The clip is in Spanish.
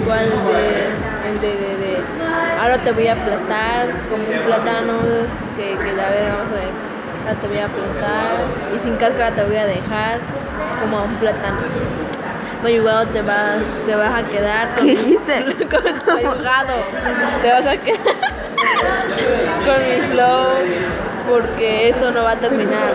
igual de, el de, de, de, ahora te voy a aplastar como un plátano, que, que a ver, vamos a ver, ahora te voy a aplastar y sin cáscara te voy a dejar como un plátano. Muy igual te vas, te vas a quedar con, ¿Qué dijiste? con te vas a quedar con mi flow porque esto no va a terminar.